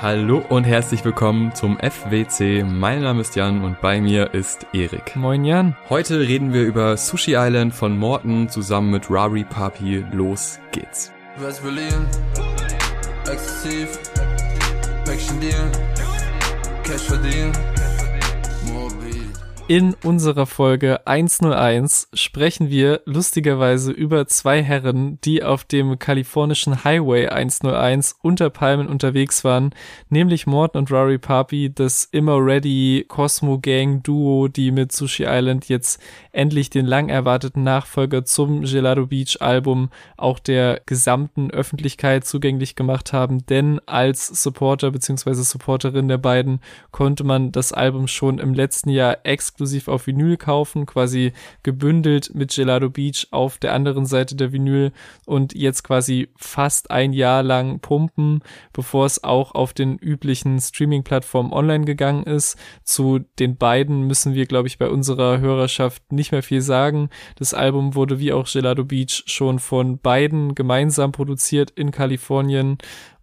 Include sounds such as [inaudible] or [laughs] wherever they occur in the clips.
Hallo und herzlich willkommen zum FWC. Mein Name ist Jan und bei mir ist Erik. Moin Jan. Heute reden wir über Sushi Island von Morton zusammen mit Rari Papi. Los geht's. West Berlin, exzessiv, Päckchen Deal, Cash verdienen. In unserer Folge 101 sprechen wir lustigerweise über zwei Herren, die auf dem kalifornischen Highway 101 unter Palmen unterwegs waren, nämlich Morton und Rory Papi, das immer ready Cosmo Gang Duo, die mit Sushi Island jetzt endlich den lang erwarteten Nachfolger zum Gelato Beach Album auch der gesamten Öffentlichkeit zugänglich gemacht haben, denn als Supporter bzw. Supporterin der beiden konnte man das Album schon im letzten Jahr exklusiv auf Vinyl kaufen, quasi gebündelt mit Gelato Beach auf der anderen Seite der Vinyl und jetzt quasi fast ein Jahr lang pumpen, bevor es auch auf den üblichen Streaming-Plattformen online gegangen ist. Zu den beiden müssen wir, glaube ich, bei unserer Hörerschaft nicht mehr viel sagen. Das Album wurde wie auch Gelato Beach schon von beiden gemeinsam produziert in Kalifornien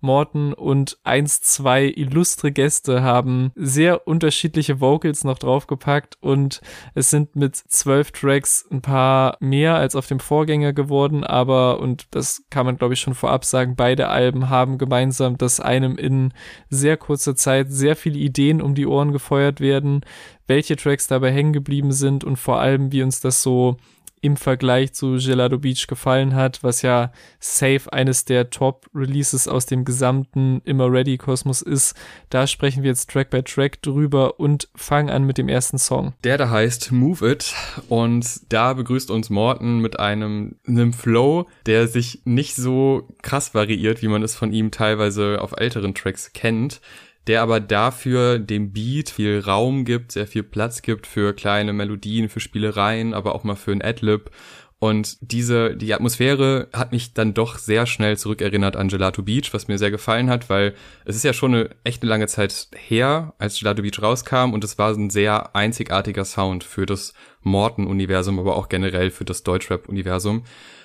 Morton und eins, zwei illustre Gäste haben sehr unterschiedliche Vocals noch draufgepackt und es sind mit zwölf Tracks ein paar mehr als auf dem Vorgänger geworden, aber, und das kann man glaube ich schon vorab sagen, beide Alben haben gemeinsam, dass einem in sehr kurzer Zeit sehr viele Ideen um die Ohren gefeuert werden, welche Tracks dabei hängen geblieben sind und vor allem, wie uns das so im Vergleich zu Gelato Beach gefallen hat, was ja safe eines der Top-Releases aus dem gesamten Immer Ready Kosmos ist. Da sprechen wir jetzt Track by Track drüber und fangen an mit dem ersten Song. Der da heißt Move It und da begrüßt uns Morton mit einem, einem Flow, der sich nicht so krass variiert, wie man es von ihm teilweise auf älteren Tracks kennt der aber dafür dem Beat viel Raum gibt, sehr viel Platz gibt für kleine Melodien, für Spielereien, aber auch mal für ein Adlib. Und diese, die Atmosphäre hat mich dann doch sehr schnell zurückerinnert an Gelato Beach, was mir sehr gefallen hat, weil es ist ja schon eine echt eine lange Zeit her, als Gelato Beach rauskam und es war ein sehr einzigartiger Sound für das Morton-Universum, aber auch generell für das Deutschrap-Universum.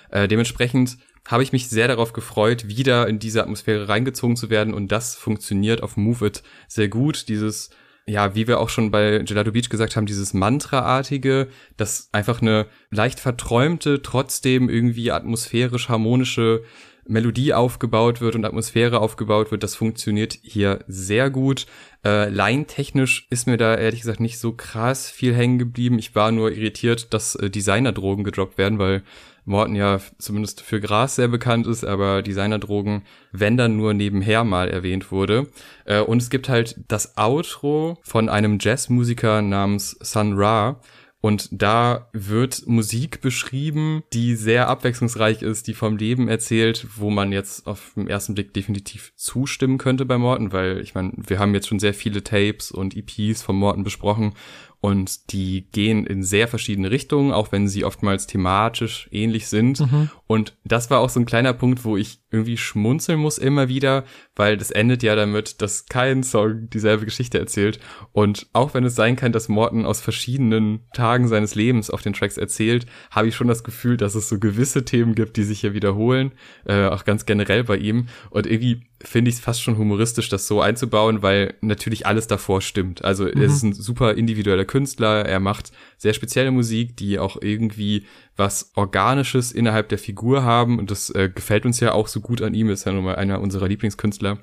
Äh, dementsprechend habe ich mich sehr darauf gefreut, wieder in diese Atmosphäre reingezogen zu werden und das funktioniert auf Move It sehr gut. Dieses, ja, wie wir auch schon bei Gelato Beach gesagt haben, dieses Mantra-artige, das einfach eine leicht verträumte, trotzdem irgendwie atmosphärisch harmonische Melodie aufgebaut wird und Atmosphäre aufgebaut wird, das funktioniert hier sehr gut. Äh, Line-technisch ist mir da ehrlich gesagt nicht so krass viel hängen geblieben. Ich war nur irritiert, dass äh, Designer-Drogen gedroppt werden, weil Morton ja zumindest für Gras sehr bekannt ist, aber Designerdrogen, wenn dann nur nebenher mal erwähnt wurde. Äh, und es gibt halt das Outro von einem Jazzmusiker namens Sun Ra, und da wird Musik beschrieben, die sehr abwechslungsreich ist, die vom Leben erzählt, wo man jetzt auf den ersten Blick definitiv zustimmen könnte bei Morton, weil ich meine, wir haben jetzt schon sehr viele Tapes und EPs von Morton besprochen und die gehen in sehr verschiedene Richtungen, auch wenn sie oftmals thematisch ähnlich sind. Mhm. Und das war auch so ein kleiner Punkt, wo ich irgendwie schmunzeln muss immer wieder, weil das endet ja damit, dass kein Song dieselbe Geschichte erzählt. Und auch wenn es sein kann, dass Morton aus verschiedenen Tagen seines Lebens auf den Tracks erzählt, habe ich schon das Gefühl, dass es so gewisse Themen gibt, die sich hier wiederholen, äh, auch ganz generell bei ihm. Und irgendwie finde ich es fast schon humoristisch, das so einzubauen, weil natürlich alles davor stimmt. Also mhm. er ist ein super individueller Künstler, er macht sehr spezielle Musik, die auch irgendwie was Organisches innerhalb der Figur haben und das äh, gefällt uns ja auch so gut an ihm, ist ja nun mal einer unserer Lieblingskünstler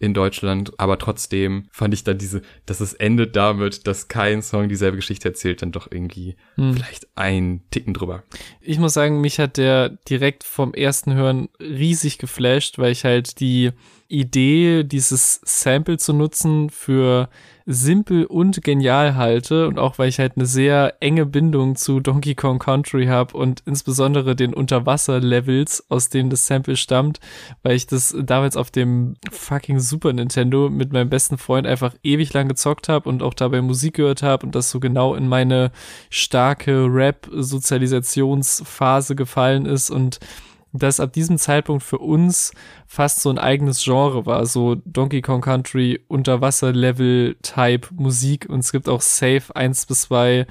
in Deutschland, aber trotzdem fand ich dann diese, dass es endet damit, dass kein Song dieselbe Geschichte erzählt, dann doch irgendwie hm. vielleicht ein Ticken drüber. Ich muss sagen, mich hat der direkt vom ersten Hören riesig geflasht, weil ich halt die Idee, dieses Sample zu nutzen für simpel und genial halte und auch weil ich halt eine sehr enge Bindung zu Donkey Kong Country habe und insbesondere den Unterwasser-Levels, aus denen das Sample stammt, weil ich das damals auf dem fucking Super Nintendo mit meinem besten Freund einfach ewig lang gezockt habe und auch dabei Musik gehört habe und das so genau in meine starke Rap-Sozialisationsphase gefallen ist und dass ab diesem Zeitpunkt für uns fast so ein eigenes Genre war, so Donkey Kong Country Unterwasser-Level-Type Musik. Und es gibt auch Safe 1 bis 2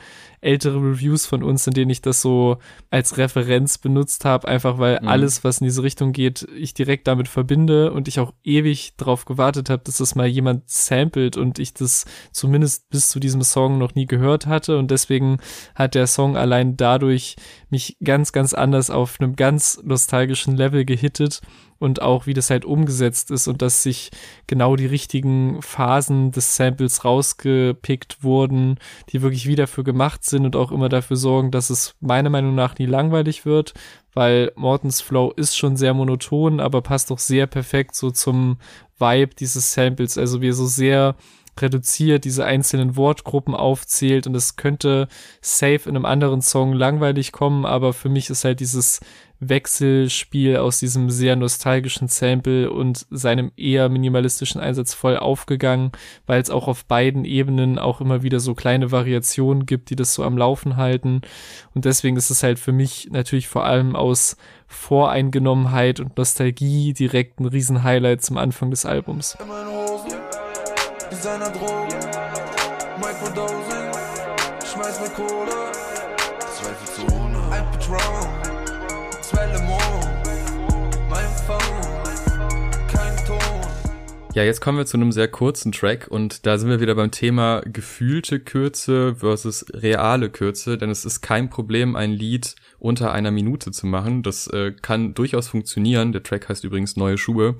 ältere Reviews von uns, in denen ich das so als Referenz benutzt habe, einfach weil mhm. alles, was in diese Richtung geht, ich direkt damit verbinde und ich auch ewig drauf gewartet habe, dass das mal jemand samplet und ich das zumindest bis zu diesem Song noch nie gehört hatte. Und deswegen hat der Song allein dadurch mich ganz, ganz anders auf einem ganz nostalgischen Level gehittet und auch wie das halt umgesetzt ist und dass sich genau die richtigen Phasen des Samples rausgepickt wurden, die wirklich wieder für gemacht sind und auch immer dafür sorgen, dass es meiner Meinung nach nie langweilig wird, weil Mortons Flow ist schon sehr monoton, aber passt doch sehr perfekt so zum Vibe dieses Samples, also wie so sehr reduziert, diese einzelnen Wortgruppen aufzählt und es könnte safe in einem anderen Song langweilig kommen, aber für mich ist halt dieses Wechselspiel aus diesem sehr nostalgischen Sample und seinem eher minimalistischen Einsatz voll aufgegangen, weil es auch auf beiden Ebenen auch immer wieder so kleine Variationen gibt, die das so am Laufen halten. Und deswegen ist es halt für mich natürlich vor allem aus Voreingenommenheit und Nostalgie direkt ein Riesenhighlight zum Anfang des Albums. Designer Drogen, Microdosing, schmeiß mir Kohle, Ja, jetzt kommen wir zu einem sehr kurzen Track und da sind wir wieder beim Thema gefühlte Kürze versus reale Kürze, denn es ist kein Problem, ein Lied unter einer Minute zu machen. Das äh, kann durchaus funktionieren. Der Track heißt übrigens Neue Schuhe.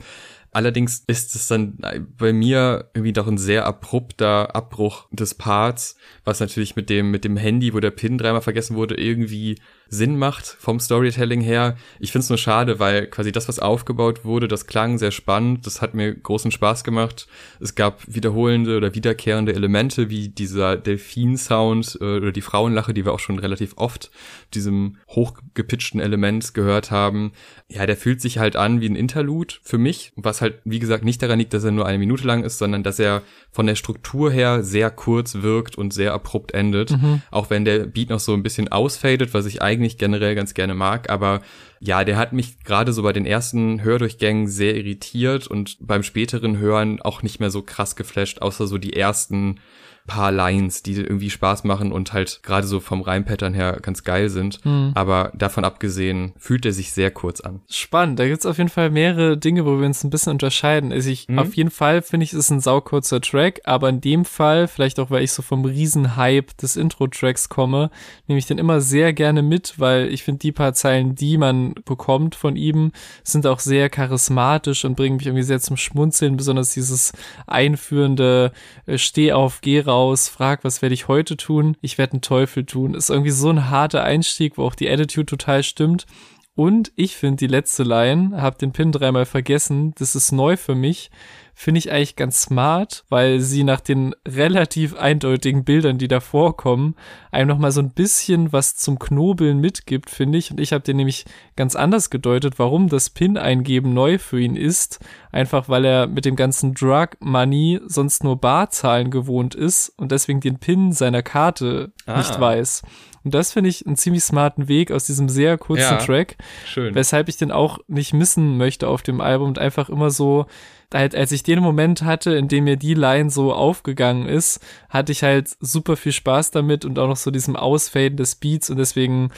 Allerdings ist es dann bei mir irgendwie doch ein sehr abrupter Abbruch des Parts, was natürlich mit dem, mit dem Handy, wo der Pin dreimal vergessen wurde, irgendwie Sinn macht vom Storytelling her. Ich finde es nur schade, weil quasi das, was aufgebaut wurde, das klang sehr spannend, das hat mir großen Spaß gemacht. Es gab wiederholende oder wiederkehrende Elemente, wie dieser Delfin-Sound äh, oder die Frauenlache, die wir auch schon relativ oft diesem hochgepitchten Element gehört haben. Ja, der fühlt sich halt an wie ein Interlude für mich, was halt, wie gesagt, nicht daran liegt, dass er nur eine Minute lang ist, sondern dass er von der Struktur her sehr kurz wirkt und sehr abrupt endet. Mhm. Auch wenn der Beat noch so ein bisschen ausfadet, was ich eigentlich generell ganz gerne mag. Aber ja, der hat mich gerade so bei den ersten Hördurchgängen sehr irritiert und beim späteren Hören auch nicht mehr so krass geflasht, außer so die ersten paar Lines, die irgendwie Spaß machen und halt gerade so vom Reimpattern her ganz geil sind. Mhm. Aber davon abgesehen fühlt er sich sehr kurz an. Spannend. Da gibt's auf jeden Fall mehrere Dinge, wo wir uns ein bisschen unterscheiden. Also ich, mhm. auf jeden Fall finde ich, es ist ein saukurzer Track, aber in dem Fall, vielleicht auch, weil ich so vom Riesenhype des Intro-Tracks komme, nehme ich den immer sehr gerne mit, weil ich finde, die paar Zeilen, die man bekommt von ihm, sind auch sehr charismatisch und bringen mich irgendwie sehr zum Schmunzeln, besonders dieses einführende äh, Steh auf, geh raus raus, frag, was werde ich heute tun? Ich werde einen Teufel tun. Ist irgendwie so ein harter Einstieg, wo auch die Attitude total stimmt. Und ich finde die letzte Line, hab den Pin dreimal vergessen, das ist neu für mich finde ich eigentlich ganz smart, weil sie nach den relativ eindeutigen Bildern, die da vorkommen, einem noch mal so ein bisschen was zum Knobeln mitgibt, finde ich. Und ich habe den nämlich ganz anders gedeutet, warum das Pin-Eingeben neu für ihn ist. Einfach weil er mit dem ganzen Drug-Money sonst nur Barzahlen gewohnt ist und deswegen den Pin seiner Karte ah. nicht weiß. Und das finde ich einen ziemlich smarten Weg aus diesem sehr kurzen ja, Track. Schön. Weshalb ich den auch nicht missen möchte auf dem Album und einfach immer so halt, als ich den Moment hatte, in dem mir die Line so aufgegangen ist, hatte ich halt super viel Spaß damit und auch noch so diesem Ausfaden des Beats und deswegen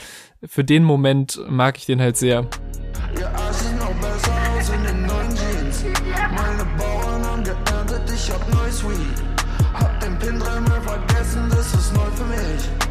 für den Moment mag ich den halt sehr. Ja, ich hab neues Weed. Hab den Pin dreimal vergessen, das ist neu für mich.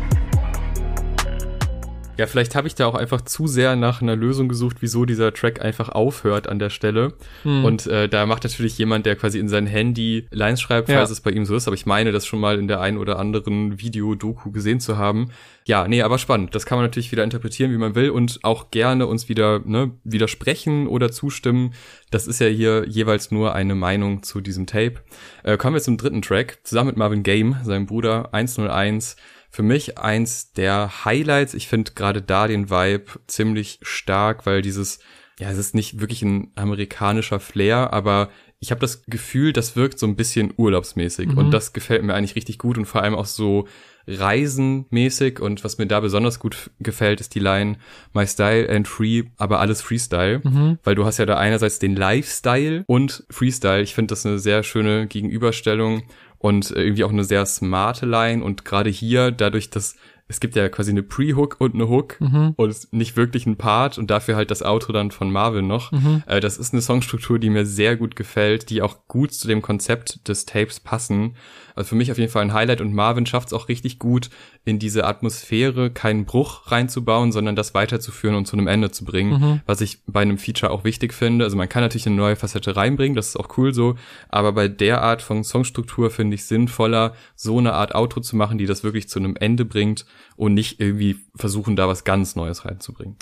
Ja, vielleicht habe ich da auch einfach zu sehr nach einer Lösung gesucht, wieso dieser Track einfach aufhört an der Stelle. Hm. Und äh, da macht natürlich jemand, der quasi in sein Handy Lines schreibt, falls ja. es bei ihm so ist. Aber ich meine, das schon mal in der einen oder anderen Video-Doku gesehen zu haben. Ja, nee, aber spannend. Das kann man natürlich wieder interpretieren, wie man will und auch gerne uns wieder ne, widersprechen oder zustimmen. Das ist ja hier jeweils nur eine Meinung zu diesem Tape. Äh, kommen wir zum dritten Track. Zusammen mit Marvin Game, seinem Bruder 101 für mich eins der Highlights. Ich finde gerade da den Vibe ziemlich stark, weil dieses, ja, es ist nicht wirklich ein amerikanischer Flair, aber ich habe das Gefühl, das wirkt so ein bisschen urlaubsmäßig Mhm. und das gefällt mir eigentlich richtig gut und vor allem auch so reisenmäßig und was mir da besonders gut gefällt, ist die Line My Style and Free, aber alles Freestyle, Mhm. weil du hast ja da einerseits den Lifestyle und Freestyle. Ich finde das eine sehr schöne Gegenüberstellung und irgendwie auch eine sehr smarte Line. Und gerade hier dadurch, dass es gibt ja quasi eine Pre-Hook und eine Hook Mhm. und nicht wirklich ein Part und dafür halt das Outro dann von Marvin noch. Mhm. Äh, das ist eine Songstruktur, die mir sehr gut gefällt, die auch gut zu dem Konzept des Tapes passen. Also für mich auf jeden Fall ein Highlight und Marvin schafft es auch richtig gut, in diese Atmosphäre keinen Bruch reinzubauen, sondern das weiterzuführen und zu einem Ende zu bringen, Mhm. was ich bei einem Feature auch wichtig finde. Also man kann natürlich eine neue Facette reinbringen, das ist auch cool so, aber bei der Art von Songstruktur finde ich sinnvoller, so eine Art Outro zu machen, die das wirklich zu einem Ende bringt und nicht irgendwie versuchen, da was ganz Neues reinzubringen.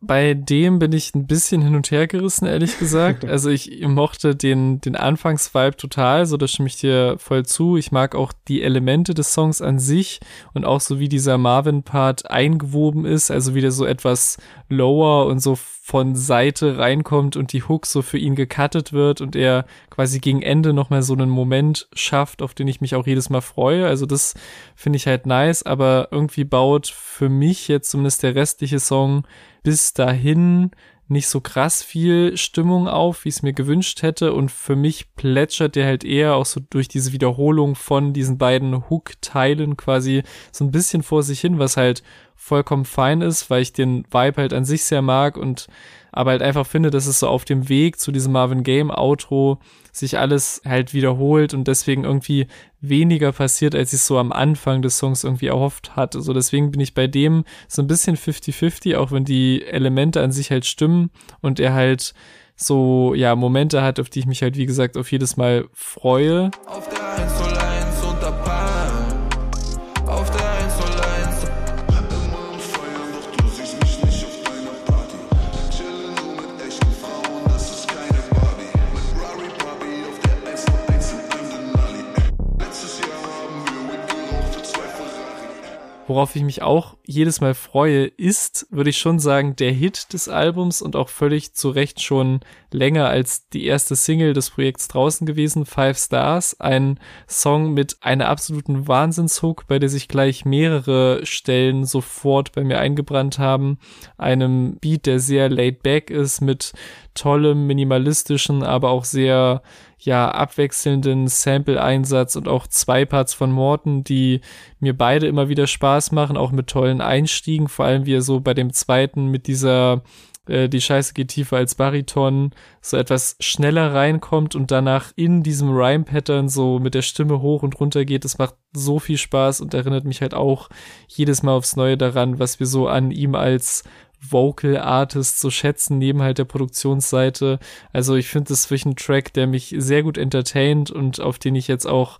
Bei dem bin ich ein bisschen hin und her gerissen, ehrlich gesagt. [laughs] Also ich mochte den, den Anfangsvibe total, so da stimme ich dir voll zu. Ich mag auch die Elemente des Songs an sich und auch so wie dieser Marvin-Part eingewoben ist, also wie der so etwas lower und so von Seite reinkommt und die Hook so für ihn gecuttet wird und er quasi gegen Ende nochmal so einen Moment schafft, auf den ich mich auch jedes Mal freue. Also das finde ich halt nice, aber irgendwie baut für mich jetzt zumindest der restliche Song bis dahin nicht so krass viel Stimmung auf, wie ich es mir gewünscht hätte. Und für mich plätschert der halt eher auch so durch diese Wiederholung von diesen beiden Hook-Teilen quasi so ein bisschen vor sich hin, was halt vollkommen fein ist, weil ich den Vibe halt an sich sehr mag und aber halt einfach finde, dass es so auf dem Weg zu diesem Marvin Game Outro sich alles halt wiederholt und deswegen irgendwie weniger passiert, als ich so am Anfang des Songs irgendwie erhofft hatte. So deswegen bin ich bei dem so ein bisschen 50-50, auch wenn die Elemente an sich halt stimmen und er halt so, ja, Momente hat, auf die ich mich halt, wie gesagt, auf jedes Mal freue. Auf Worauf ich mich auch jedes Mal freue, ist, würde ich schon sagen, der Hit des Albums und auch völlig zu Recht schon länger als die erste Single des Projekts draußen gewesen, Five Stars. Ein Song mit einer absoluten Wahnsinnshook, bei der sich gleich mehrere Stellen sofort bei mir eingebrannt haben. Einem Beat, der sehr laid back ist, mit tollem, minimalistischen, aber auch sehr ja, abwechselnden Sample-Einsatz und auch zwei Parts von Morton, die mir beide immer wieder Spaß machen, auch mit tollen Einstiegen, vor allem wie er so bei dem zweiten mit dieser äh, die Scheiße geht tiefer als Bariton so etwas schneller reinkommt und danach in diesem Rhyme-Pattern so mit der Stimme hoch und runter geht. Das macht so viel Spaß und erinnert mich halt auch jedes Mal aufs Neue daran, was wir so an ihm als Vocal Artist so schätzen, neben halt der Produktionsseite. Also ich finde das wirklich ein Track, der mich sehr gut entertaint und auf den ich jetzt auch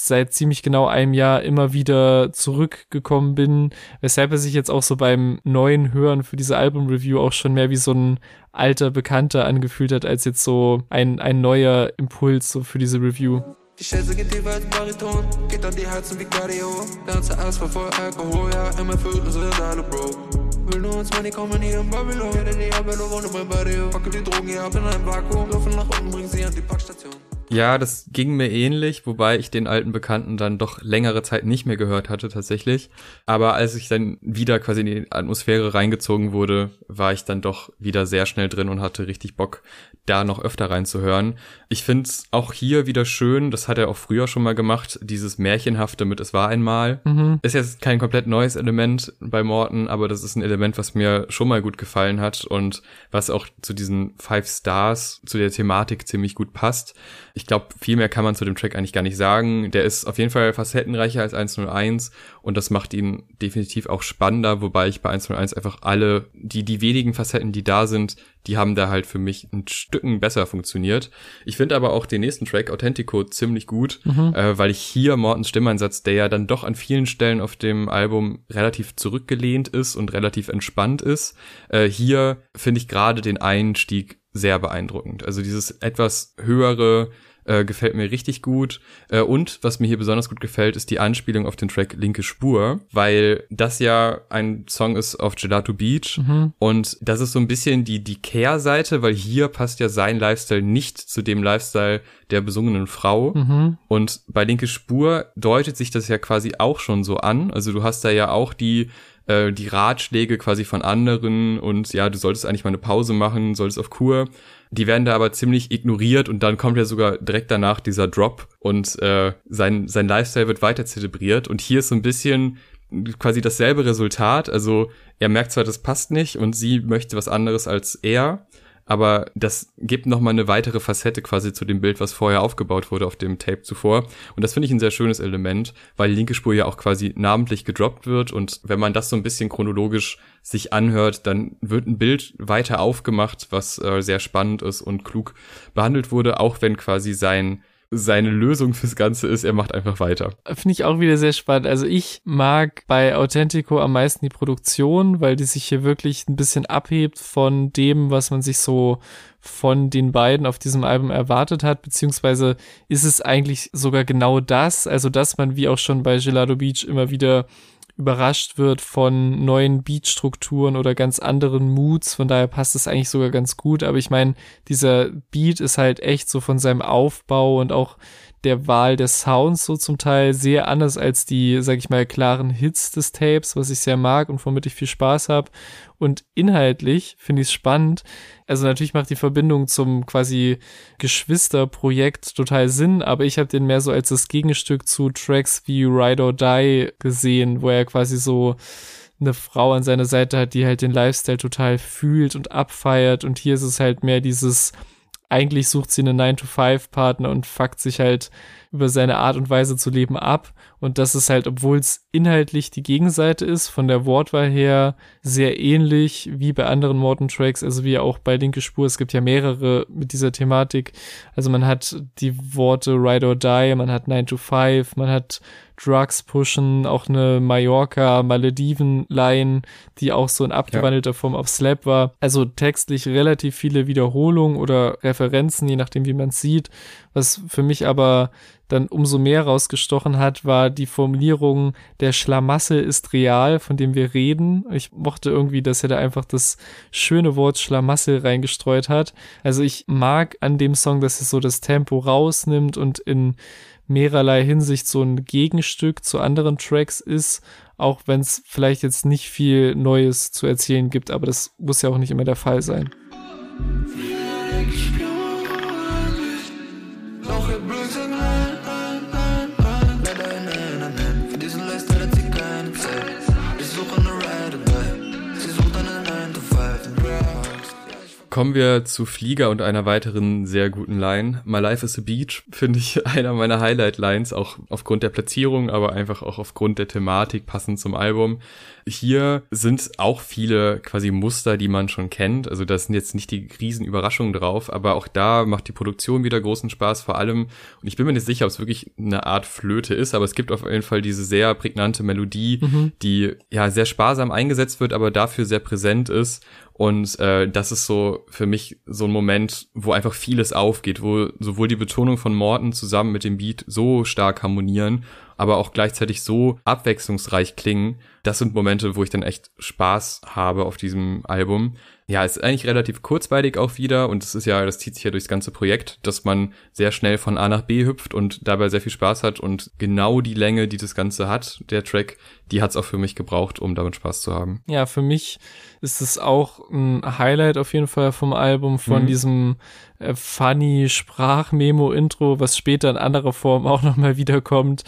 seit ziemlich genau einem Jahr immer wieder zurückgekommen bin, weshalb er sich jetzt auch so beim neuen Hören für diese Album-Review auch schon mehr wie so ein alter Bekannter angefühlt hat, als jetzt so ein, ein neuer Impuls so für diese Review. Die Schätze geht tiefer als Bariton, geht an die Herzen wie Cardio. Ganze Angst vor Alkohol, ja, immer Viertel sind alle broke. Will nur ins Money kommen hier in Babylon. Werde die Abello wohne beim Barrio. Packe die Drogen hier ab in ein Vakuum. Laufen nach unten, bring sie an die Packstation. Ja, das ging mir ähnlich, wobei ich den alten Bekannten dann doch längere Zeit nicht mehr gehört hatte tatsächlich. Aber als ich dann wieder quasi in die Atmosphäre reingezogen wurde, war ich dann doch wieder sehr schnell drin und hatte richtig Bock, da noch öfter reinzuhören. Ich find's auch hier wieder schön, das hat er auch früher schon mal gemacht, dieses Märchenhafte mit Es war einmal. Mhm. Ist jetzt kein komplett neues Element bei Morton, aber das ist ein Element, was mir schon mal gut gefallen hat und was auch zu diesen Five Stars, zu der Thematik ziemlich gut passt. Ich glaube, viel mehr kann man zu dem Track eigentlich gar nicht sagen. Der ist auf jeden Fall facettenreicher als 101 und das macht ihn definitiv auch spannender, wobei ich bei 101 einfach alle, die, die wenigen Facetten, die da sind, die haben da halt für mich ein Stücken besser funktioniert. Ich finde aber auch den nächsten Track, Authentico, ziemlich gut, äh, weil ich hier Mortens Stimmeinsatz, der ja dann doch an vielen Stellen auf dem Album relativ zurückgelehnt ist und relativ entspannt ist, äh, hier finde ich gerade den Einstieg sehr beeindruckend. Also dieses etwas höhere, Äh, gefällt mir richtig gut. Äh, und was mir hier besonders gut gefällt, ist die Anspielung auf den Track Linke Spur, weil das ja ein Song ist auf Gelato Beach und das ist so ein bisschen die, die Kehrseite, weil hier passt ja sein Lifestyle nicht zu dem Lifestyle der besungenen Frau. Und bei Linke Spur deutet sich das ja quasi auch schon so an. Also du hast da ja auch die äh, die Ratschläge quasi von anderen und ja, du solltest eigentlich mal eine Pause machen, solltest auf Kur. Die werden da aber ziemlich ignoriert und dann kommt ja sogar direkt danach dieser Drop und äh, sein, sein Lifestyle wird weiter zelebriert. Und hier ist so ein bisschen quasi dasselbe Resultat. Also er merkt zwar, das passt nicht und sie möchte was anderes als er, aber das gibt nochmal eine weitere Facette quasi zu dem Bild, was vorher aufgebaut wurde auf dem Tape zuvor. Und das finde ich ein sehr schönes Element, weil die linke Spur ja auch quasi namentlich gedroppt wird und wenn man das so ein bisschen chronologisch sich anhört, dann wird ein Bild weiter aufgemacht, was äh, sehr spannend ist und klug behandelt wurde, auch wenn quasi sein seine Lösung fürs Ganze ist, er macht einfach weiter. Finde ich auch wieder sehr spannend. Also ich mag bei Authentico am meisten die Produktion, weil die sich hier wirklich ein bisschen abhebt von dem, was man sich so von den beiden auf diesem Album erwartet hat, beziehungsweise ist es eigentlich sogar genau das, also dass man wie auch schon bei Gelado Beach immer wieder überrascht wird von neuen Beatstrukturen oder ganz anderen Moods. Von daher passt es eigentlich sogar ganz gut. Aber ich meine, dieser Beat ist halt echt so von seinem Aufbau und auch der Wahl des Sounds so zum Teil sehr anders als die, sag ich mal, klaren Hits des Tapes, was ich sehr mag und womit ich viel Spaß habe. Und inhaltlich finde ich es spannend. Also natürlich macht die Verbindung zum quasi Geschwisterprojekt total Sinn, aber ich habe den mehr so als das Gegenstück zu Tracks wie Ride or Die gesehen, wo er quasi so eine Frau an seiner Seite hat, die halt den Lifestyle total fühlt und abfeiert. Und hier ist es halt mehr dieses, eigentlich sucht sie einen 9-to-5-Partner und fuckt sich halt über seine Art und Weise zu leben ab. Und das ist halt, obwohl es inhaltlich die Gegenseite ist, von der Wortwahl her sehr ähnlich wie bei anderen Morton-Tracks, also wie auch bei Linke Spur. Es gibt ja mehrere mit dieser Thematik. Also man hat die Worte Ride or Die, man hat 9 to 5, man hat Drugs pushen, auch eine Mallorca, Malediven-Line, die auch so in abgewandelter Form auf Slap war. Also textlich relativ viele Wiederholungen oder Referenzen, je nachdem, wie man es sieht. Was für mich aber dann umso mehr rausgestochen hat, war die Formulierung, der Schlamassel ist real, von dem wir reden. Ich mochte irgendwie, dass er da einfach das schöne Wort Schlamassel reingestreut hat. Also ich mag an dem Song, dass er so das Tempo rausnimmt und in mehrerlei Hinsicht so ein Gegenstück zu anderen Tracks ist, auch wenn es vielleicht jetzt nicht viel Neues zu erzählen gibt, aber das muss ja auch nicht immer der Fall sein. Kommen wir zu Flieger und einer weiteren sehr guten Line. My Life is a Beach finde ich [laughs] einer meiner Highlight-Lines, auch aufgrund der Platzierung, aber einfach auch aufgrund der Thematik passend zum Album. Hier sind auch viele quasi Muster, die man schon kennt. Also das sind jetzt nicht die riesen Überraschungen drauf, aber auch da macht die Produktion wieder großen Spaß, vor allem. Und ich bin mir nicht sicher, ob es wirklich eine Art Flöte ist, aber es gibt auf jeden Fall diese sehr prägnante Melodie, die ja sehr sparsam eingesetzt wird, aber dafür sehr präsent ist. Und äh, das ist so für mich so ein Moment, wo einfach vieles aufgeht, wo sowohl die Betonung von Morton zusammen mit dem Beat so stark harmonieren, aber auch gleichzeitig so abwechslungsreich klingen. Das sind Momente, wo ich dann echt Spaß habe auf diesem Album. Ja, es ist eigentlich relativ kurzweilig auch wieder und es ist ja, das zieht sich ja durchs ganze Projekt, dass man sehr schnell von A nach B hüpft und dabei sehr viel Spaß hat und genau die Länge, die das Ganze hat, der Track, die hat es auch für mich gebraucht, um damit Spaß zu haben. Ja, für mich ist es auch ein Highlight auf jeden Fall vom Album, von Mhm. diesem äh, funny Sprachmemo-Intro, was später in anderer Form auch nochmal wiederkommt.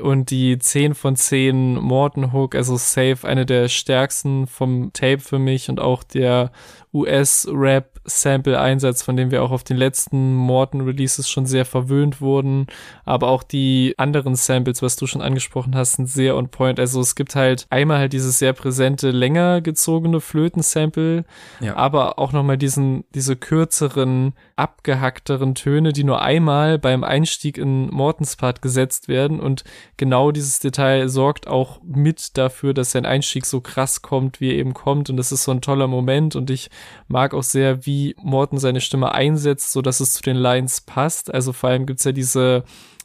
Und die 10 von 10 Morton Hook, also safe, eine der stärksten vom Tape für mich und auch der US-Rap-Sample-Einsatz, von dem wir auch auf den letzten Morton-Releases schon sehr verwöhnt wurden. Aber auch die anderen Samples, was du schon angesprochen hast, sind sehr on point. Also es gibt halt einmal halt dieses sehr präsente, länger gezogene Flöten-Sample, Ja. aber auch nochmal diesen, diese kürzeren, abgehackteren Töne, die nur einmal beim Einstieg in Mortens Part gesetzt werden. Und genau dieses Detail sorgt auch mit dafür, dass sein Einstieg so krass kommt, wie er eben kommt. Und das ist so ein toller Moment. Und ich mag auch sehr, wie Morton seine Stimme einsetzt, so dass es zu den Lines passt. Also vor allem gibt's ja diese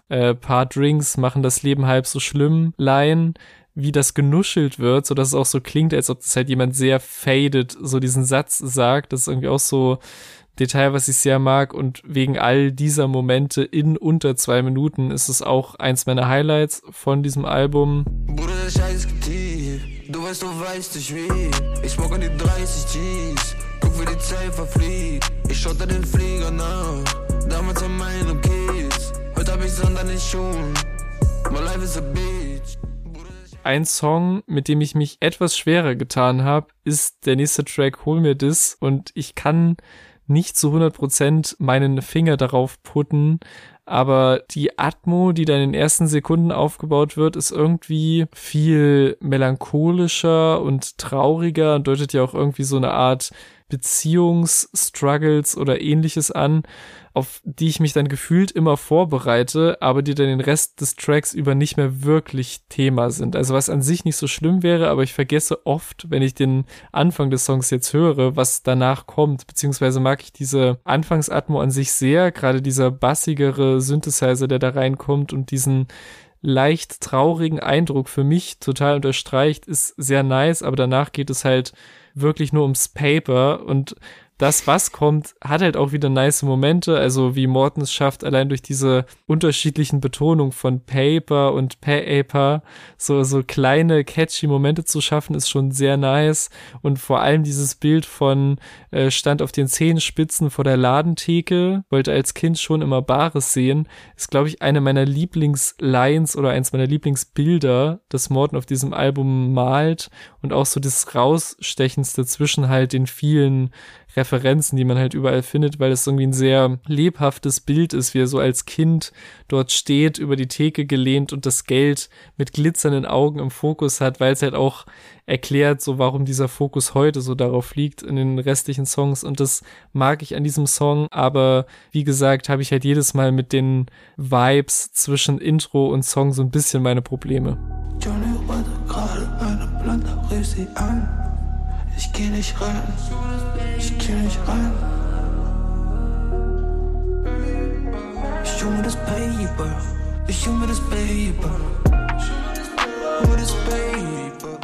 äh, paar Drinks machen das Leben halb so schlimm Line, wie das genuschelt wird, so dass es auch so klingt, als ob das halt jemand sehr faded so diesen Satz sagt. Das ist irgendwie auch so Detail, was ich sehr mag. Und wegen all dieser Momente in unter zwei Minuten ist es auch eins meiner Highlights von diesem Album. Bruder, der Scheiß geht tief. Du weißt, du weißt nicht wie. Ich smoke an die 30 G's. Guck, wie die Zeit verfliegt. Ich schotte den Flieger nach. Damals an meinem Kies. Heute hab ich Sand an den Schuhen. My life is a der Ein Song, mit dem ich mich etwas schwerer getan habe, ist der nächste Track Hol mir das und ich kann nicht zu 100% meinen Finger darauf putten, aber die Atmo, die da in den ersten Sekunden aufgebaut wird, ist irgendwie viel melancholischer und trauriger und deutet ja auch irgendwie so eine Art Beziehungsstruggles oder ähnliches an, auf die ich mich dann gefühlt immer vorbereite, aber die dann den Rest des Tracks über nicht mehr wirklich Thema sind. Also was an sich nicht so schlimm wäre, aber ich vergesse oft, wenn ich den Anfang des Songs jetzt höre, was danach kommt, beziehungsweise mag ich diese Anfangsatmo an sich sehr, gerade dieser bassigere Synthesizer, der da reinkommt und diesen leicht traurigen Eindruck für mich total unterstreicht, ist sehr nice, aber danach geht es halt wirklich nur ums Paper und das, was kommt, hat halt auch wieder nice Momente, also wie Morton es schafft, allein durch diese unterschiedlichen Betonungen von Paper und Paper so, so kleine, catchy Momente zu schaffen, ist schon sehr nice. Und vor allem dieses Bild von äh, stand auf den Zehenspitzen vor der Ladentheke, wollte als Kind schon immer Bares sehen, ist, glaube ich, eine meiner Lieblingslines oder eins meiner Lieblingsbilder, das Morton auf diesem Album malt und auch so das Rausstechendste zwischen halt den vielen Referenzen, die man halt überall findet, weil es irgendwie ein sehr lebhaftes Bild ist, wie er so als Kind dort steht, über die Theke gelehnt und das Geld mit glitzernden Augen im Fokus hat, weil es halt auch erklärt, so warum dieser Fokus heute so darauf liegt in den restlichen Songs und das mag ich an diesem Song, aber wie gesagt, habe ich halt jedes Mal mit den Vibes zwischen Intro und Song so ein bisschen meine Probleme. Johnny wollte gerade eine Blonde, rief sie an. Ich geh nicht rein, ich geh nicht rein. Ich hol mir das Paper, ich hol das Paper. Hol mir das Paper.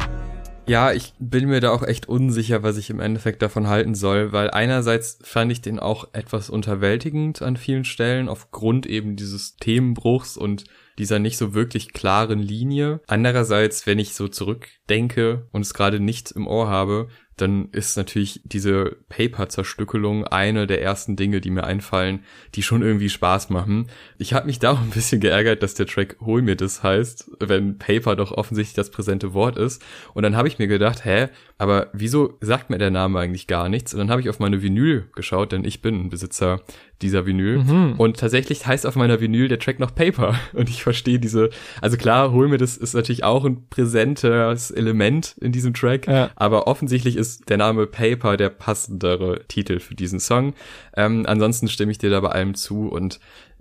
Ja, ich bin mir da auch echt unsicher, was ich im Endeffekt davon halten soll, weil einerseits fand ich den auch etwas unterwältigend an vielen Stellen aufgrund eben dieses Themenbruchs und dieser nicht so wirklich klaren Linie. Andererseits, wenn ich so zurückdenke und es gerade nicht im Ohr habe, dann ist natürlich diese Paper-Zerstückelung eine der ersten Dinge, die mir einfallen, die schon irgendwie Spaß machen. Ich habe mich da auch ein bisschen geärgert, dass der Track Hol mir das heißt, wenn Paper doch offensichtlich das präsente Wort ist. Und dann habe ich mir gedacht, hä, aber wieso sagt mir der Name eigentlich gar nichts? Und dann habe ich auf meine Vinyl geschaut, denn ich bin ein Besitzer dieser Vinyl. Mhm. Und tatsächlich heißt auf meiner Vinyl der Track noch Paper. [laughs] Und ich verstehe diese, also klar, hol mir das ist natürlich auch ein präsentes Element in diesem Track, Ja. aber offensichtlich ist der Name Paper der passendere Titel für diesen Song. Ähm, ansonsten stimme ich dir da bei allem zu und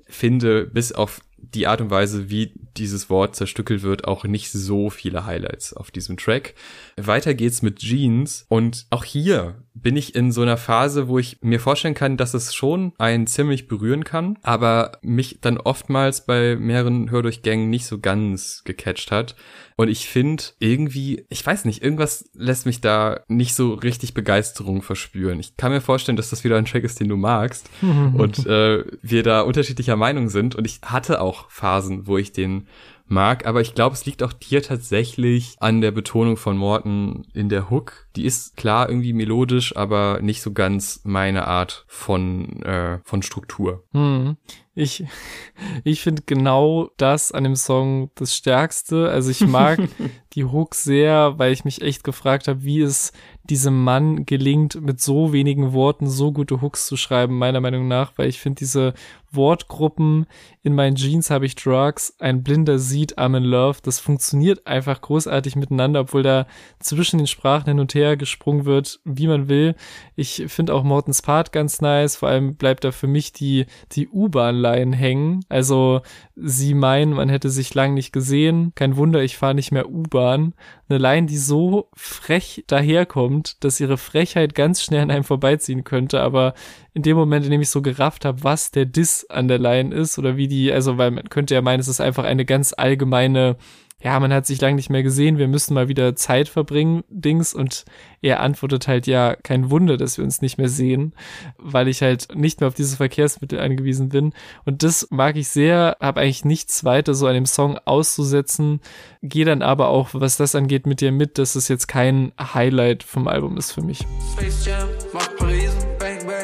finde bis auf die Art und Weise, wie dieses Wort zerstückelt wird, auch nicht so viele Highlights auf diesem Track. Weiter geht's mit Jeans und auch hier bin ich in so einer Phase, wo ich mir vorstellen kann, dass es schon einen ziemlich berühren kann, aber mich dann oftmals bei mehreren Hördurchgängen nicht so ganz gecatcht hat. Und ich finde irgendwie, ich weiß nicht, irgendwas lässt mich da nicht so richtig Begeisterung verspüren. Ich kann mir vorstellen, dass das wieder ein Track ist, den du magst [laughs] und äh, wir da unterschiedlicher Meinung sind. Und ich hatte auch Phasen, wo ich den mag, aber ich glaube, es liegt auch hier tatsächlich an der Betonung von Morton in der Hook. Die ist klar irgendwie melodisch, aber nicht so ganz meine Art von, äh, von Struktur. Hm. Ich, [laughs] ich finde genau das an dem Song das Stärkste. Also ich mag [laughs] die Hook sehr, weil ich mich echt gefragt habe, wie es diesem Mann gelingt, mit so wenigen Worten so gute Hooks zu schreiben, meiner Meinung nach, weil ich finde diese Wortgruppen, in meinen Jeans habe ich Drugs, ein Blinder sieht I'm in Love, das funktioniert einfach großartig miteinander, obwohl da zwischen den Sprachen hin und her gesprungen wird, wie man will. Ich finde auch Mortens Part ganz nice, vor allem bleibt da für mich die, die U-Bahn-Line hängen. Also sie meinen, man hätte sich lang nicht gesehen. Kein Wunder, ich fahre nicht mehr U-Bahn. Eine Line, die so frech daherkommt, dass ihre Frechheit ganz schnell an einem vorbeiziehen könnte, aber in dem Moment, in dem ich so gerafft habe, was der Diss an der Line ist oder wie die, also weil man könnte ja meinen, es ist einfach eine ganz allgemeine ja, man hat sich lange nicht mehr gesehen, wir müssen mal wieder Zeit verbringen, Dings. Und er antwortet halt, ja, kein Wunder, dass wir uns nicht mehr sehen, weil ich halt nicht mehr auf dieses Verkehrsmittel angewiesen bin. Und das mag ich sehr, habe eigentlich nichts weiter so an dem Song auszusetzen, gehe dann aber auch, was das angeht, mit dir mit, dass es jetzt kein Highlight vom Album ist für mich. Space Jam, mach Parisen,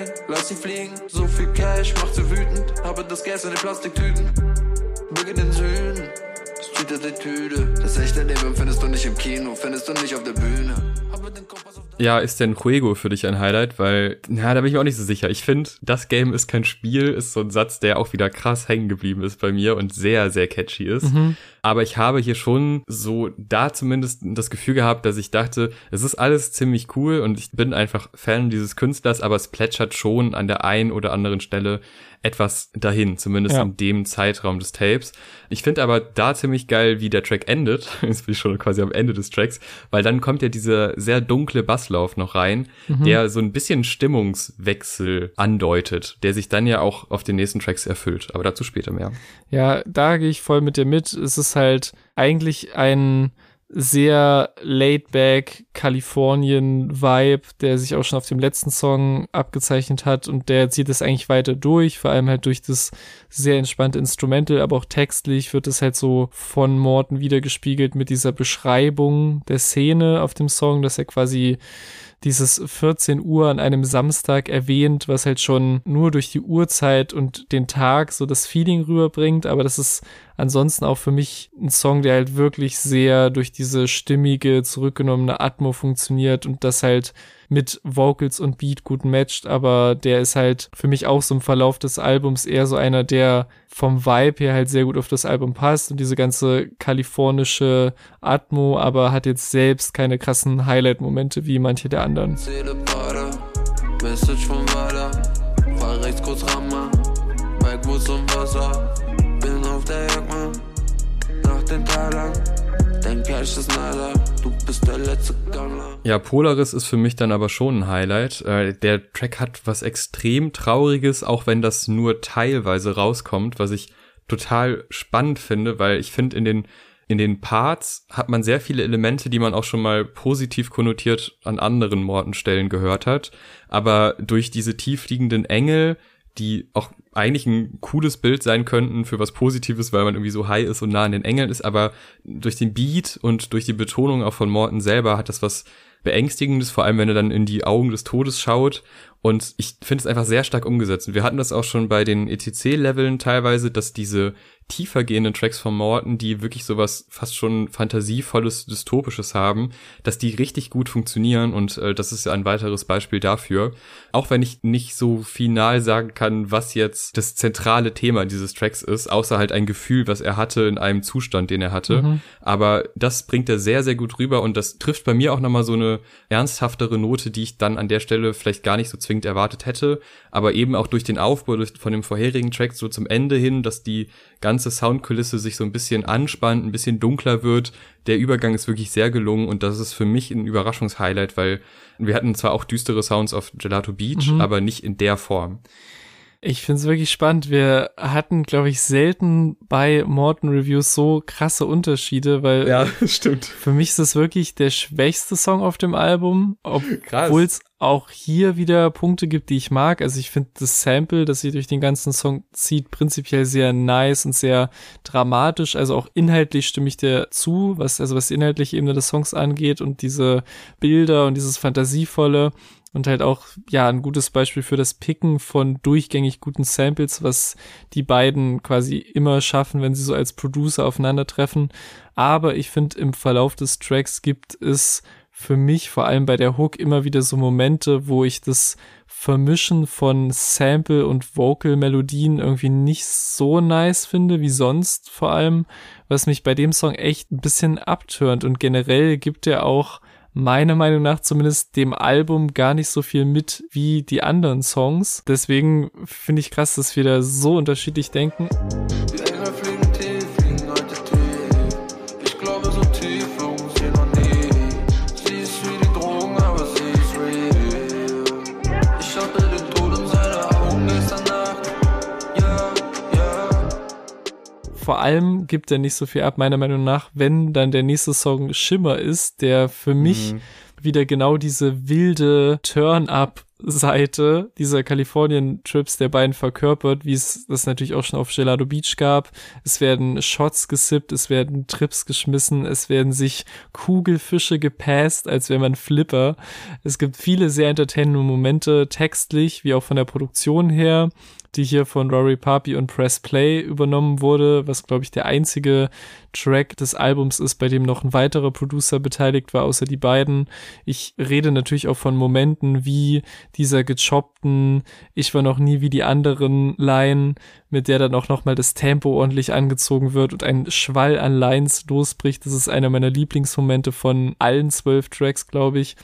bang, lass sie fliegen. So viel Cash, macht sie wütend, habe das Gas in den Plastiktüten. Bücke den Süden, Street Attitüde. Das echte Leben findest du nicht im Kino, findest du nicht auf der Bühne. Ja, ist denn Juego für dich ein Highlight? Weil, na, da bin ich mir auch nicht so sicher. Ich finde, das Game ist kein Spiel, ist so ein Satz, der auch wieder krass hängen geblieben ist bei mir und sehr, sehr catchy ist. Aber ich habe hier schon so da zumindest das Gefühl gehabt, dass ich dachte, es ist alles ziemlich cool und ich bin einfach Fan dieses Künstlers, aber es plätschert schon an der einen oder anderen Stelle etwas dahin, zumindest Ja. in dem Zeitraum des Tapes. Ich finde aber da ziemlich geil, wie der Track endet. [laughs] Jetzt bin ich schon quasi am Ende des Tracks, weil dann kommt ja dieser sehr dunkle Basslauf noch rein, der so ein bisschen Stimmungswechsel andeutet, der sich dann ja auch auf den nächsten Tracks erfüllt. Aber dazu später mehr. Ja, da gehe ich voll mit dir mit. Es ist halt eigentlich ein sehr laid-back Kalifornien-Vibe, der sich auch schon auf dem letzten Song abgezeichnet hat und der zieht es eigentlich weiter durch, vor allem halt durch das sehr entspannte Instrumental, aber auch textlich wird es halt so von Morton wiedergespiegelt mit dieser Beschreibung der Szene auf dem Song, dass er quasi dieses 14 Uhr an einem Samstag erwähnt, was halt schon nur durch die Uhrzeit und den Tag so das Feeling rüberbringt, aber das ist ansonsten auch für mich ein Song, der halt wirklich sehr durch diese stimmige, zurückgenommene Atmo funktioniert und das halt mit Vocals und Beat gut matcht, aber der ist halt für mich auch so im Verlauf des Albums eher so einer, der vom Vibe her halt sehr gut auf das Album passt und diese ganze kalifornische Atmo, aber hat jetzt selbst keine krassen Highlight-Momente wie manche der anderen. Bin auf der Jagd, nach den Talern. Dein Cash ist nada, du bist der letzte Gammler. Ja, Polaris ist für mich dann aber schon ein Highlight. Äh, der Track hat was extrem Trauriges, auch wenn das nur teilweise rauskommt, was ich total spannend finde, weil ich finde, in den, in den Parts hat man sehr viele Elemente, die man auch schon mal positiv konnotiert an anderen Mortenstellen gehört hat. Aber durch diese tiefliegenden Engel, die auch eigentlich ein cooles Bild sein könnten für was Positives, weil man irgendwie so high ist und nah an den Engeln ist, aber durch den Beat und durch die Betonung auch von Morton selber hat das was Beängstigendes, vor allem wenn er dann in die Augen des Todes schaut. Und ich finde es einfach sehr stark umgesetzt. Und wir hatten das auch schon bei den ETC-Leveln teilweise, dass diese tiefer gehenden Tracks von Morton, die wirklich sowas fast schon fantasievolles, dystopisches haben, dass die richtig gut funktionieren und äh, das ist ja ein weiteres Beispiel dafür. Auch wenn ich nicht so final sagen kann, was jetzt das zentrale Thema dieses Tracks ist, außer halt ein Gefühl, was er hatte in einem Zustand, den er hatte. Aber das bringt er sehr, sehr gut rüber und das trifft bei mir auch nochmal so eine ernsthaftere Note, die ich dann an der Stelle vielleicht gar nicht so zwingend erwartet hätte, aber eben auch durch den Aufbau durch, von dem vorherigen Track so zum Ende hin, dass die ganze Soundkulisse sich so ein bisschen anspannt, ein bisschen dunkler wird. Der Übergang ist wirklich sehr gelungen und das ist für mich ein Überraschungshighlight, weil wir hatten zwar auch düstere Sounds auf Gelato Beach, aber nicht in der Form. Ich finde es wirklich spannend. Wir hatten, glaube ich, selten bei Morton Reviews so krasse Unterschiede, weil [laughs] stimmt. für mich ist es wirklich der schwächste Song auf dem Album, obwohl es auch hier wieder Punkte gibt, die ich mag. Also ich finde das Sample, das sie durch den ganzen Song zieht, prinzipiell sehr nice und sehr dramatisch. Also auch inhaltlich stimme ich dir zu, was also was die inhaltliche Ebene des Songs angeht und diese Bilder und dieses fantasievolle und halt auch ja ein gutes Beispiel für das Picken von durchgängig guten Samples, was die beiden quasi immer schaffen, wenn sie so als Producer aufeinandertreffen. Aber ich finde im Verlauf des Tracks gibt es für mich vor allem bei der Hook immer wieder so Momente, wo ich das Vermischen von Sample und Vocal-Melodien irgendwie nicht so nice finde wie sonst vor allem, was mich bei dem Song echt ein bisschen abturnt und generell gibt er auch meiner Meinung nach zumindest dem Album gar nicht so viel mit wie die anderen Songs. Deswegen finde ich krass, dass wir da so unterschiedlich denken. Vor allem gibt er nicht so viel ab, meiner Meinung nach, wenn dann der nächste Song Schimmer ist, der für mich Mhm. wieder genau diese wilde Turn-up Seite dieser Kalifornien-Trips der beiden verkörpert, wie es das natürlich auch schon auf Gelado Beach gab. Es werden Shots gesippt, es werden Trips geschmissen, es werden sich Kugelfische gepasst, als wäre man Flipper. Es gibt viele sehr entertainende Momente, textlich wie auch von der Produktion her, die hier von Rory Papi und Press Play übernommen wurde, was glaube ich der einzige Track des Albums ist, bei dem noch ein weiterer Producer beteiligt war, außer die beiden. Ich rede natürlich auch von Momenten wie dieser gechoppten Ich war noch nie wie die anderen Line, mit der dann auch nochmal das Tempo ordentlich angezogen wird und ein Schwall an Lines losbricht. Das ist einer meiner Lieblingsmomente von allen zwölf Tracks, glaube ich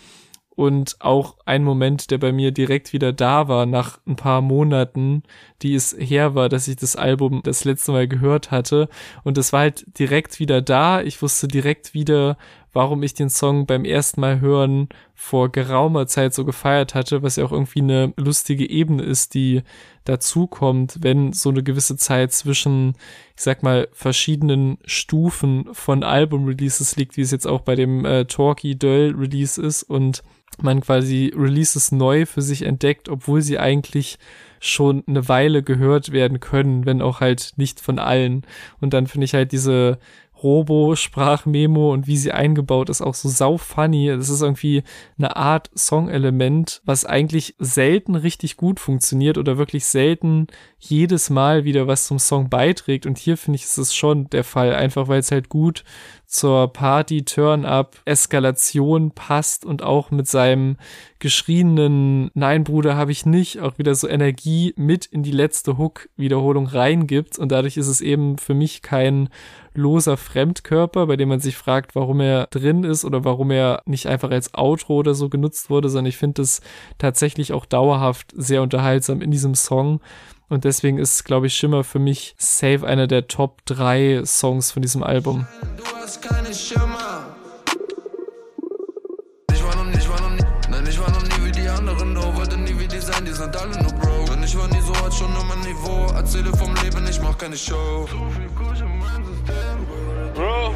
und auch ein Moment, der bei mir direkt wieder da war nach ein paar Monaten, die es her war, dass ich das Album das letzte Mal gehört hatte und das war halt direkt wieder da. Ich wusste direkt wieder, warum ich den Song beim ersten Mal hören vor geraumer Zeit so gefeiert hatte, was ja auch irgendwie eine lustige Ebene ist, die dazu kommt, wenn so eine gewisse Zeit zwischen, ich sag mal, verschiedenen Stufen von Album-Releases liegt, wie es jetzt auch bei dem äh, Talkie Döll Release ist und man quasi Releases neu für sich entdeckt, obwohl sie eigentlich schon eine Weile gehört werden können, wenn auch halt nicht von allen. Und dann finde ich halt diese Robo-Sprachmemo und wie sie eingebaut ist, auch so sau funny. Das ist irgendwie eine Art Song-Element, was eigentlich selten richtig gut funktioniert oder wirklich selten jedes Mal wieder was zum Song beiträgt. Und hier finde ich, ist es schon der Fall, einfach weil es halt gut zur Party, Turn-up, Eskalation passt und auch mit seinem geschrienen Nein, Bruder, habe ich nicht, auch wieder so Energie mit in die letzte Hook-Wiederholung reingibt. Und dadurch ist es eben für mich kein loser Fremdkörper, bei dem man sich fragt, warum er drin ist oder warum er nicht einfach als Outro oder so genutzt wurde, sondern ich finde es tatsächlich auch dauerhaft sehr unterhaltsam in diesem Song. Und deswegen ist, glaube ich, Schimmer für mich safe einer der Top 3 Songs von diesem Album. Du hast keine Schimmer. Ich war noch nie, ich war noch nie, nein, ich war noch nie wie die anderen, no, wollte nie wie die sein, die sind alle nur broke. Und ich war nie so hart, schon nur mein Niveau, erzähle vom Leben, ich mach keine Show. Bro,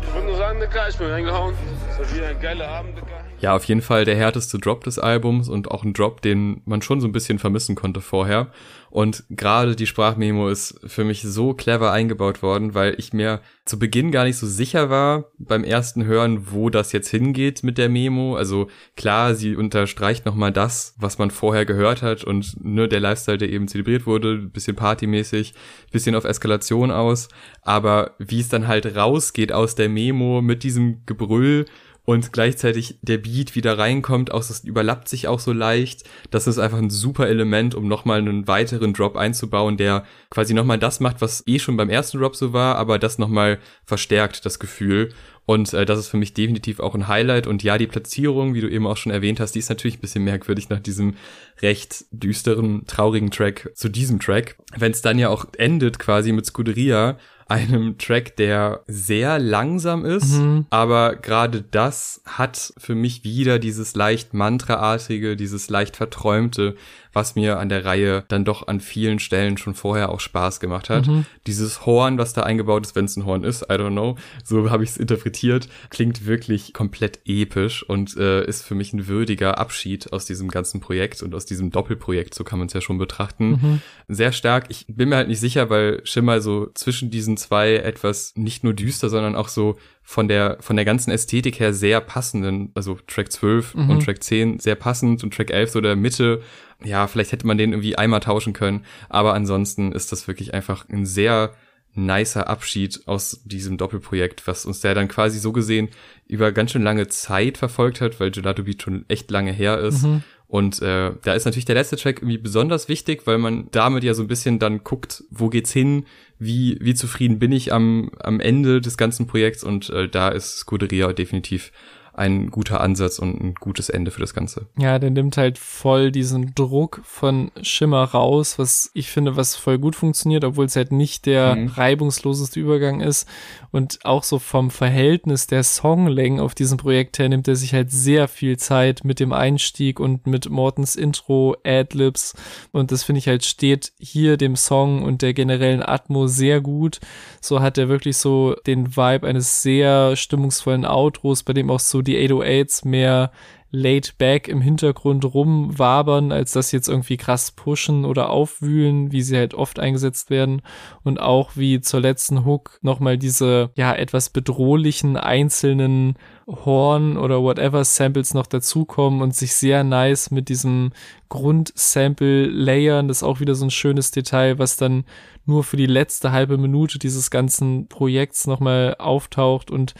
ich würde nur sagen, Digga, ich bin reingehauen. Es war wieder ein geiler Abend. Ja, auf jeden Fall der härteste Drop des Albums und auch ein Drop, den man schon so ein bisschen vermissen konnte vorher. Und gerade die Sprachmemo ist für mich so clever eingebaut worden, weil ich mir zu Beginn gar nicht so sicher war beim ersten Hören, wo das jetzt hingeht mit der Memo. Also klar, sie unterstreicht nochmal das, was man vorher gehört hat und ne, der Lifestyle, der eben zelebriert wurde, bisschen partymäßig, bisschen auf Eskalation aus. Aber wie es dann halt rausgeht aus der Memo mit diesem Gebrüll und gleichzeitig der Beat wieder reinkommt, auch das überlappt sich auch so leicht. Das ist einfach ein super Element, um nochmal einen weiteren Drop einzubauen, der quasi nochmal das macht, was eh schon beim ersten Drop so war, aber das nochmal verstärkt, das Gefühl. Und äh, das ist für mich definitiv auch ein Highlight. Und ja, die Platzierung, wie du eben auch schon erwähnt hast, die ist natürlich ein bisschen merkwürdig nach diesem recht düsteren, traurigen Track zu diesem Track. Wenn es dann ja auch endet quasi mit Scuderia, einem Track, der sehr langsam ist, Mhm. aber gerade das hat für mich wieder dieses leicht Mantraartige, dieses leicht verträumte, was mir an der Reihe dann doch an vielen Stellen schon vorher auch Spaß gemacht hat. Dieses Horn, was da eingebaut ist, wenn es ein Horn ist, I don't know, so habe ich es interpretiert, klingt wirklich komplett episch und äh, ist für mich ein würdiger Abschied aus diesem ganzen Projekt und aus diesem Doppelprojekt, so kann man es ja schon betrachten. Sehr stark. Ich bin mir halt nicht sicher, weil Schimmer so zwischen diesen zwei etwas nicht nur düster, sondern auch so von der, von der ganzen Ästhetik her sehr passenden, also Track 12 und Track 10 sehr passend und Track 11 so der Mitte. Ja, vielleicht hätte man den irgendwie einmal tauschen können, aber ansonsten ist das wirklich einfach ein sehr nicer Abschied aus diesem Doppelprojekt, was uns der dann quasi so gesehen über ganz schön lange Zeit verfolgt hat, weil Gelato Beat schon echt lange her ist. Und äh, da ist natürlich der letzte Track irgendwie besonders wichtig, weil man damit ja so ein bisschen dann guckt, wo geht's hin, wie, wie zufrieden bin ich am, am Ende des ganzen Projekts und äh, da ist Scuderia definitiv ein guter Ansatz und ein gutes Ende für das Ganze. Ja, der nimmt halt voll diesen Druck von Schimmer raus, was ich finde, was voll gut funktioniert, obwohl es halt nicht der Mhm. reibungsloseste Übergang ist. Und auch so vom Verhältnis der Songlängen auf diesem Projekt her nimmt er sich halt sehr viel Zeit mit dem Einstieg und mit Mortens Intro, Adlibs. Und das finde ich halt steht hier dem Song und der generellen Atmo sehr gut. So hat er wirklich so den Vibe eines sehr stimmungsvollen Outros, bei dem auch so die 808s mehr laid back im Hintergrund rumwabern, als dass jetzt irgendwie krass pushen oder aufwühlen, wie sie halt oft eingesetzt werden. Und auch wie zur letzten Hook nochmal diese, ja, etwas bedrohlichen einzelnen Horn oder whatever Samples noch dazukommen und sich sehr nice mit diesem Grundsample layern. Das ist auch wieder so ein schönes Detail, was dann nur für die letzte halbe Minute dieses ganzen Projekts nochmal auftaucht. Und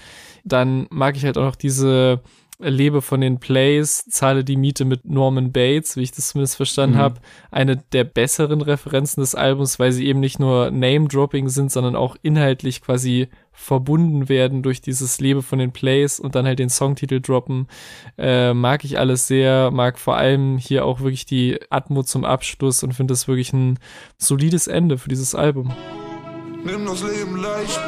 dann mag ich halt auch noch diese lebe von den Plays, zahle die Miete mit Norman Bates, wie ich das zumindest verstanden Mhm. habe, eine der besseren Referenzen des Albums, weil sie eben nicht nur Name-Dropping sind, sondern auch inhaltlich quasi verbunden werden durch dieses Lebe von den Plays und dann halt den Songtitel droppen. Äh, mag ich alles sehr, mag vor allem hier auch wirklich die Atmo zum Abschluss und finde das wirklich ein solides Ende für dieses Album. Nimm das Leben leicht.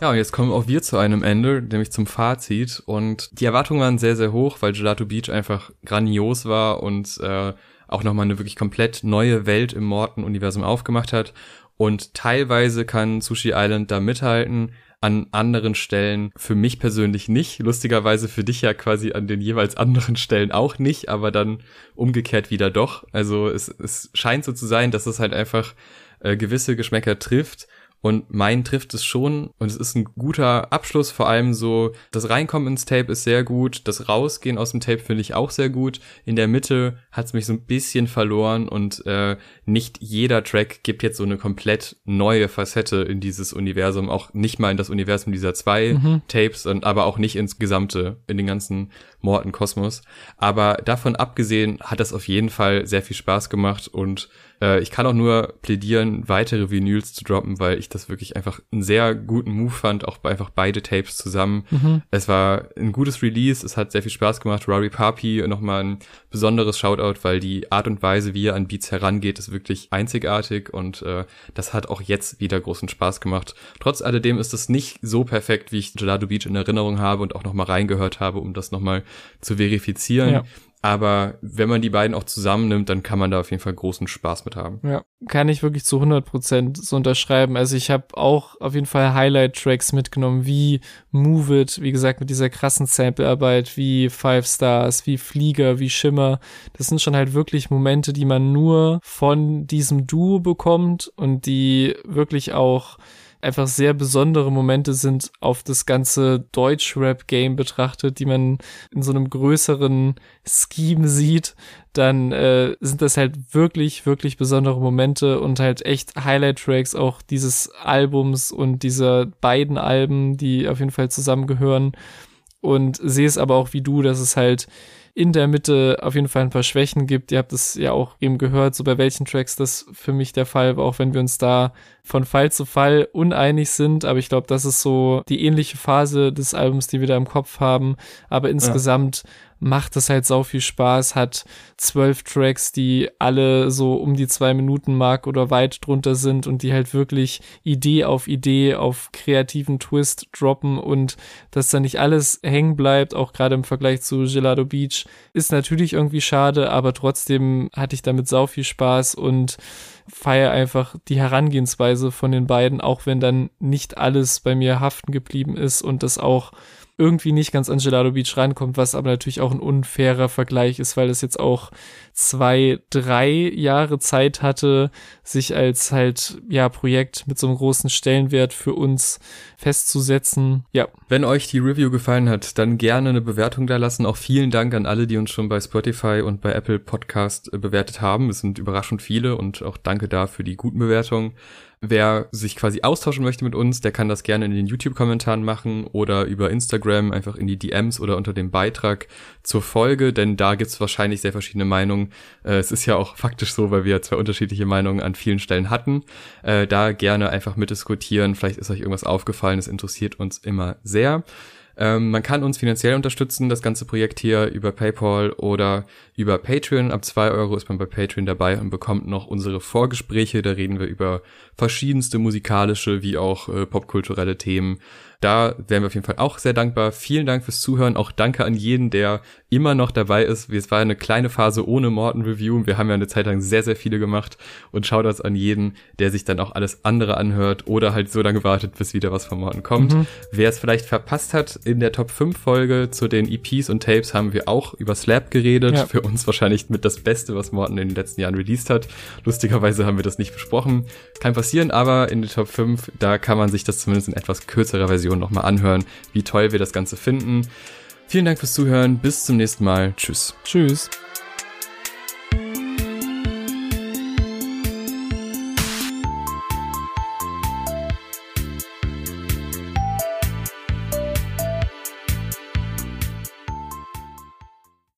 Ja, und jetzt kommen auch wir zu einem Ende, nämlich zum Fazit. Und die Erwartungen waren sehr, sehr hoch, weil Gelato Beach einfach grandios war und äh, auch nochmal eine wirklich komplett neue Welt im Morton-Universum aufgemacht hat. Und teilweise kann Sushi Island da mithalten, an anderen Stellen für mich persönlich nicht. Lustigerweise für dich ja quasi an den jeweils anderen Stellen auch nicht, aber dann umgekehrt wieder doch. Also es, es scheint so zu sein, dass es halt einfach äh, gewisse Geschmäcker trifft. Und mein trifft es schon. Und es ist ein guter Abschluss, vor allem so, das Reinkommen ins Tape ist sehr gut, das Rausgehen aus dem Tape finde ich auch sehr gut. In der Mitte hat es mich so ein bisschen verloren. Und äh, nicht jeder Track gibt jetzt so eine komplett neue Facette in dieses Universum, auch nicht mal in das Universum dieser zwei Tapes, und aber auch nicht ins Gesamte, in den ganzen Morton-Kosmos. Aber davon abgesehen hat das auf jeden Fall sehr viel Spaß gemacht. Und äh, ich kann auch nur plädieren, weitere Vinyls zu droppen, weil ich das wirklich einfach einen sehr guten Move fand, auch bei einfach beide Tapes zusammen. Es war ein gutes Release, es hat sehr viel Spaß gemacht. Rory Papi nochmal ein besonderes Shoutout, weil die Art und Weise, wie er an Beats herangeht, ist wirklich einzigartig und äh, das hat auch jetzt wieder großen Spaß gemacht. Trotz alledem ist es nicht so perfekt, wie ich Gelado Beach in Erinnerung habe und auch nochmal reingehört habe, um das nochmal zu verifizieren. Ja. Aber wenn man die beiden auch zusammennimmt, dann kann man da auf jeden Fall großen Spaß mit haben. Ja, kann ich wirklich zu 100% so unterschreiben. Also ich habe auch auf jeden Fall Highlight-Tracks mitgenommen, wie Move It, wie gesagt, mit dieser krassen Samplearbeit, wie Five Stars, wie Flieger, wie Schimmer. Das sind schon halt wirklich Momente, die man nur von diesem Duo bekommt und die wirklich auch einfach sehr besondere Momente sind auf das ganze Deutsch-Rap-Game betrachtet, die man in so einem größeren Scheme sieht, dann äh, sind das halt wirklich, wirklich besondere Momente und halt echt Highlight-Tracks auch dieses Albums und dieser beiden Alben, die auf jeden Fall zusammengehören. Und sehe es aber auch wie du, dass es halt in der Mitte auf jeden Fall ein paar Schwächen gibt. Ihr habt es ja auch eben gehört, so bei welchen Tracks das für mich der Fall war, auch wenn wir uns da von Fall zu Fall uneinig sind. Aber ich glaube, das ist so die ähnliche Phase des Albums, die wir da im Kopf haben. Aber insgesamt macht es halt sau viel Spaß, hat zwölf Tracks, die alle so um die zwei Minuten Mark oder weit drunter sind und die halt wirklich Idee auf Idee auf kreativen Twist droppen und dass da nicht alles hängen bleibt, auch gerade im Vergleich zu Gelado Beach, ist natürlich irgendwie schade, aber trotzdem hatte ich damit sau viel Spaß und feiere einfach die Herangehensweise von den beiden, auch wenn dann nicht alles bei mir haften geblieben ist und das auch irgendwie nicht ganz an Gelado Beach rankommt, was aber natürlich auch ein unfairer Vergleich ist, weil es jetzt auch zwei, drei Jahre Zeit hatte, sich als halt, ja, Projekt mit so einem großen Stellenwert für uns festzusetzen. Ja, Wenn euch die Review gefallen hat, dann gerne eine Bewertung da lassen. Auch vielen Dank an alle, die uns schon bei Spotify und bei Apple Podcast äh, bewertet haben. Es sind überraschend viele und auch danke da für die guten Bewertungen. Wer sich quasi austauschen möchte mit uns, der kann das gerne in den YouTube-Kommentaren machen oder über Instagram einfach in die DMs oder unter dem Beitrag zur Folge, denn da gibt's wahrscheinlich sehr verschiedene Meinungen. Äh, es ist ja auch faktisch so, weil wir zwei unterschiedliche Meinungen an vielen Stellen hatten. Äh, da gerne einfach mitdiskutieren. Vielleicht ist euch irgendwas aufgefallen. Es interessiert uns immer sehr. Ähm, man kann uns finanziell unterstützen, das ganze Projekt hier über PayPal oder über Patreon. Ab zwei Euro ist man bei Patreon dabei und bekommt noch unsere Vorgespräche. Da reden wir über verschiedenste musikalische wie auch äh, popkulturelle Themen. Da wären wir auf jeden Fall auch sehr dankbar. Vielen Dank fürs Zuhören. Auch danke an jeden, der immer noch dabei ist. Es war eine kleine Phase ohne Morton Review. Wir haben ja eine Zeit lang sehr, sehr viele gemacht. Und schaut das an jeden, der sich dann auch alles andere anhört oder halt so lange wartet, bis wieder was von Morton kommt. Mhm. Wer es vielleicht verpasst hat, in der Top 5 Folge zu den EPs und Tapes haben wir auch über Slap geredet. Ja. Für uns wahrscheinlich mit das Beste, was Morton in den letzten Jahren released hat. Lustigerweise haben wir das nicht besprochen. Kann passieren, aber in der Top 5, da kann man sich das zumindest in etwas kürzerer Version nochmal anhören, wie toll wir das Ganze finden. Vielen Dank fürs Zuhören. Bis zum nächsten Mal. Tschüss. Tschüss.